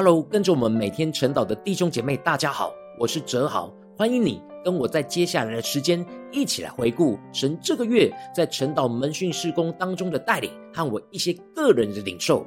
Hello，跟着我们每天晨祷的弟兄姐妹，大家好，我是哲豪，欢迎你跟我在接下来的时间一起来回顾神这个月在晨祷门训事工当中的带领和我一些个人的领受。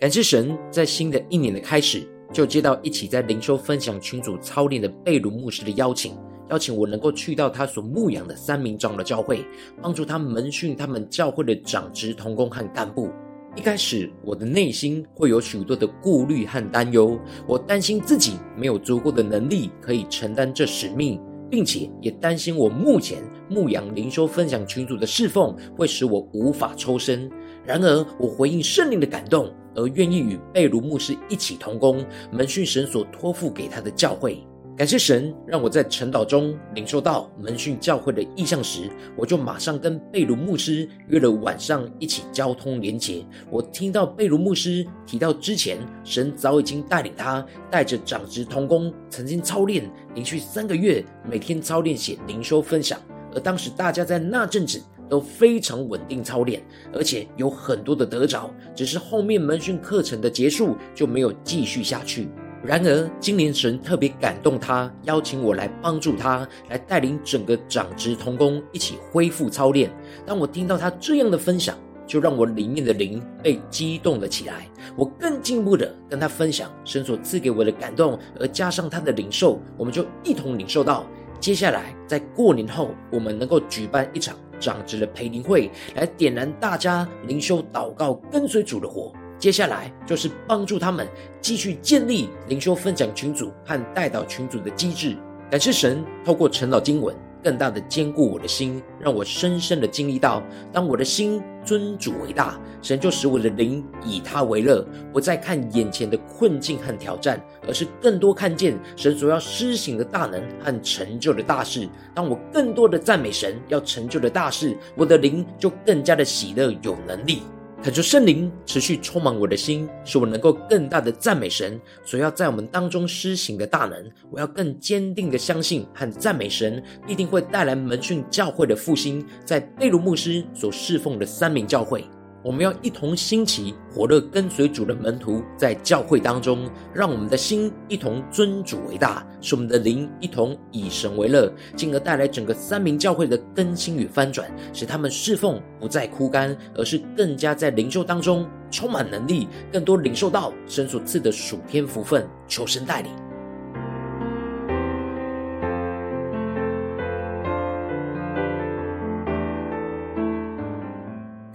感谢神，在新的一年的开始，就接到一起在灵修分享群组操练的贝鲁牧师的邀请。邀请我能够去到他所牧养的三名长老教会，帮助他门训他们教会的长职同工和干部。一开始，我的内心会有许多的顾虑和担忧，我担心自己没有足够的能力可以承担这使命，并且也担心我目前牧养灵修分享群组的侍奉会使我无法抽身。然而，我回应圣灵的感动，而愿意与贝鲁牧师一起同工，门训神所托付给他的教会。感谢神，让我在晨祷中领受到门训教会的意向时，我就马上跟贝鲁牧师约了晚上一起交通连结。我听到贝鲁牧师提到，之前神早已经带领他带着长职同工曾经操练连续三个月，每天操练写灵修分享，而当时大家在那阵子都非常稳定操练，而且有很多的得着，只是后面门训课程的结束就没有继续下去。然而，今年神特别感动他，邀请我来帮助他，来带领整个长职同工一起恢复操练。当我听到他这样的分享，就让我里面的灵被激动了起来。我更进一步的跟他分享神所赐给我的感动，而加上他的领受，我们就一同领受到，接下来在过年后，我们能够举办一场长职的培灵会，来点燃大家灵修、祷告、跟随主的火。接下来就是帮助他们继续建立灵修分享群组和代祷群组的机制。感谢神透过陈老经文，更大的坚固我的心，让我深深的经历到，当我的心尊主为大，神就使我的灵以他为乐，不再看眼前的困境和挑战，而是更多看见神所要施行的大能和成就的大事。当我更多的赞美神要成就的大事，我的灵就更加的喜乐有能力。恳求圣灵持续充满我的心，使我能够更大的赞美神所要在我们当中施行的大能。我要更坚定的相信和赞美神，必定会带来门训教会的复兴，在贝鲁牧师所侍奉的三名教会。我们要一同兴起火热跟随主的门徒，在教会当中，让我们的心一同尊主为大，使我们的灵一同以神为乐，进而带来整个三民教会的更新与翻转，使他们侍奉不再枯干，而是更加在灵修当中充满能力，更多领受到神所赐的属天福分。求神带领。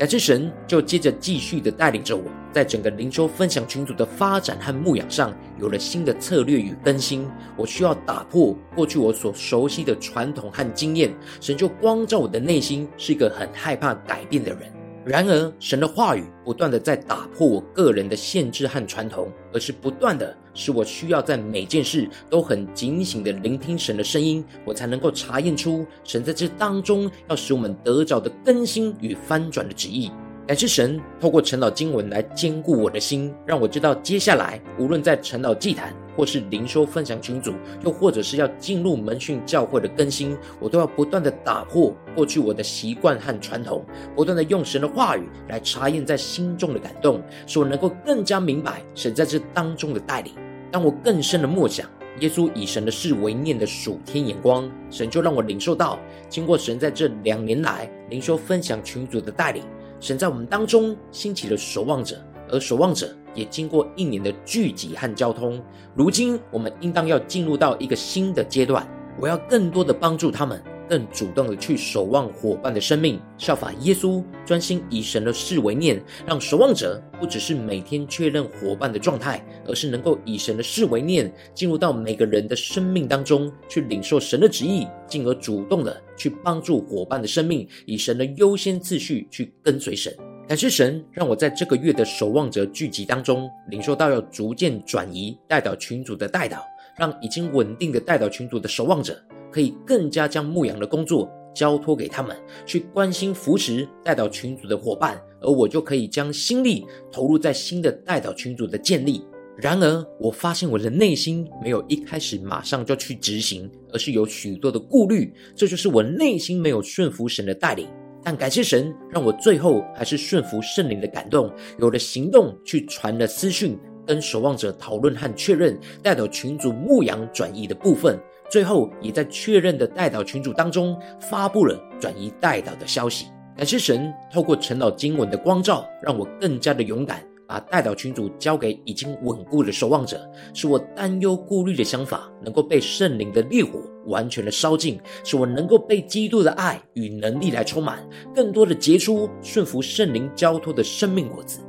乃至神，就接着继续的带领着我，在整个灵修分享群组的发展和牧养上，有了新的策略与更新。我需要打破过去我所熟悉的传统和经验，神就光照我的内心，是一个很害怕改变的人。然而，神的话语不断的在打破我个人的限制和传统，而是不断的使我需要在每件事都很警醒的聆听神的声音，我才能够查验出神在这当中要使我们得着的更新与翻转的旨意。感谢神透过陈老经文来坚固我的心，让我知道接下来无论在陈老祭坛，或是灵修分享群组，又或者是要进入门训教会的更新，我都要不断的打破过去我的习惯和传统，不断的用神的话语来查验在心中的感动，使我能够更加明白神在这当中的带领。当我更深的默想耶稣以神的事为念的属天眼光，神就让我领受到，经过神在这两年来灵修分享群组的带领。神在我们当中兴起了守望者，而守望者也经过一年的聚集和交通。如今，我们应当要进入到一个新的阶段。我要更多的帮助他们。更主动的去守望伙伴的生命，效法耶稣，专心以神的事为念，让守望者不只是每天确认伙伴的状态，而是能够以神的事为念，进入到每个人的生命当中，去领受神的旨意，进而主动的去帮助伙伴的生命，以神的优先次序去跟随神。感谢神，让我在这个月的守望者聚集当中，领受到要逐渐转移代祷群组的代导，让已经稳定的代导群组的守望者。可以更加将牧养的工作交托给他们，去关心扶持代导群组的伙伴，而我就可以将心力投入在新的代导群组的建立。然而，我发现我的内心没有一开始马上就去执行，而是有许多的顾虑。这就是我内心没有顺服神的带领。但感谢神，让我最后还是顺服圣灵的感动，有了行动去传了私讯，跟守望者讨论和确认带到群主牧羊转移的部分。最后，也在确认的代祷群主当中发布了转移代祷的消息。感谢神，透过陈老经文的光照，让我更加的勇敢。把代祷群组交给已经稳固的守望者，使我担忧顾虑的想法能够被圣灵的烈火完全的烧尽，使我能够被基督的爱与能力来充满，更多的结出顺服圣灵交托的生命果子。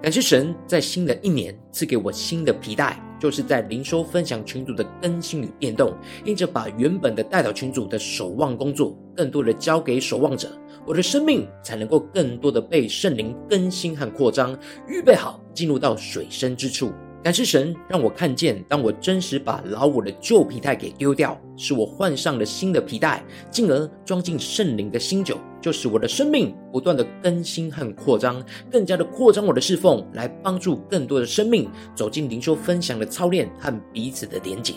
感谢神，在新的一年赐给我新的皮带。就是在灵修分享群组的更新与变动，因着把原本的代表群组的守望工作，更多的交给守望者，我的生命才能够更多的被圣灵更新和扩张，预备好进入到水深之处。感谢神让我看见，当我真实把老我的旧皮带给丢掉，使我换上了新的皮带，进而装进圣灵的新酒，就使我的生命不断的更新和扩张，更加的扩张我的侍奉，来帮助更多的生命走进灵修分享的操练和彼此的连结。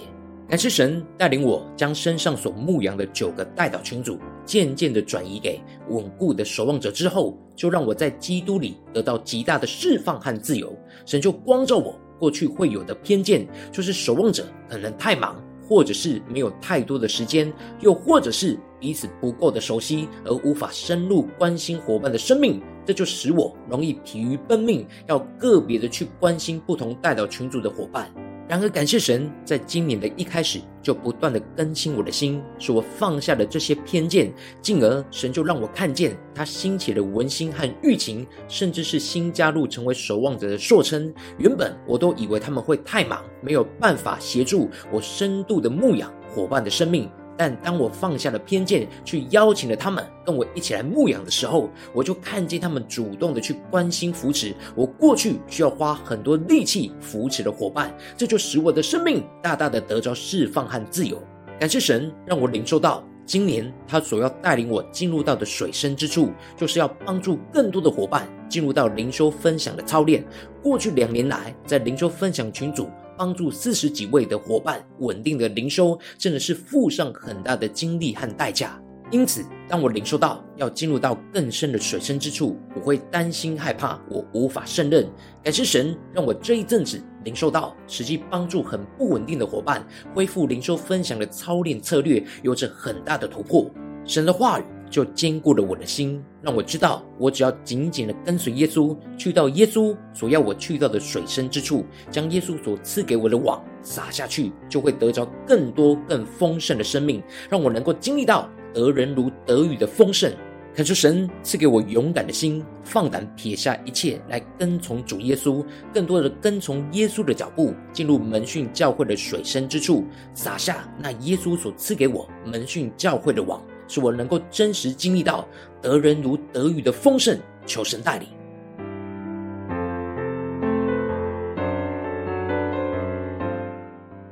感谢神带领我将身上所牧养的九个代祷群组，渐渐的转移给稳固的守望者之后，就让我在基督里得到极大的释放和自由。神就光照我。过去会有的偏见，就是守望者可能太忙，或者是没有太多的时间，又或者是彼此不够的熟悉，而无法深入关心伙伴的生命，这就使我容易疲于奔命，要个别的去关心不同代表群组的伙伴。然而，感谢神，在今年的一开始就不断的更新我的心，使我放下了这些偏见，进而神就让我看见他兴起的文心和玉琴，甚至是新加入成为守望者的硕称。原本我都以为他们会太忙，没有办法协助我深度的牧养伙伴的生命。但当我放下了偏见，去邀请了他们跟我一起来牧养的时候，我就看见他们主动的去关心扶持我过去需要花很多力气扶持的伙伴，这就使我的生命大大的得着释放和自由。感谢神，让我领受到今年他所要带领我进入到的水深之处，就是要帮助更多的伙伴进入到灵修分享的操练。过去两年来，在灵修分享群组。帮助四十几位的伙伴稳定的灵修，真的是付上很大的精力和代价。因此，当我领受到要进入到更深的水深之处，我会担心害怕，我无法胜任。感谢神，让我这一阵子领受到实际帮助很不稳定的伙伴恢复灵修分享的操练策略，有着很大的突破。神的话语。就坚固了我的心，让我知道，我只要紧紧的跟随耶稣，去到耶稣所要我去到的水深之处，将耶稣所赐给我的网撒下去，就会得着更多更丰盛的生命，让我能够经历到得人如得鱼的丰盛。恳求神赐给我勇敢的心，放胆撇下一切来跟从主耶稣，更多的跟从耶稣的脚步，进入门训教会的水深之处，撒下那耶稣所赐给我门训教会的网。使我能够真实经历到得人如得雨的丰盛，求神带领。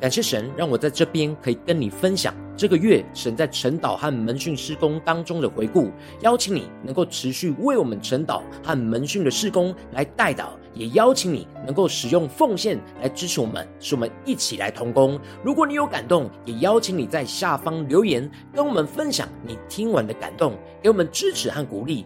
感谢神，让我在这边可以跟你分享这个月神在晨祷和门训施工当中的回顾，邀请你能够持续为我们晨祷和门训的施工来代祷。也邀请你能够使用奉献来支持我们，使我们一起来同工。如果你有感动，也邀请你在下方留言，跟我们分享你听完的感动，给我们支持和鼓励。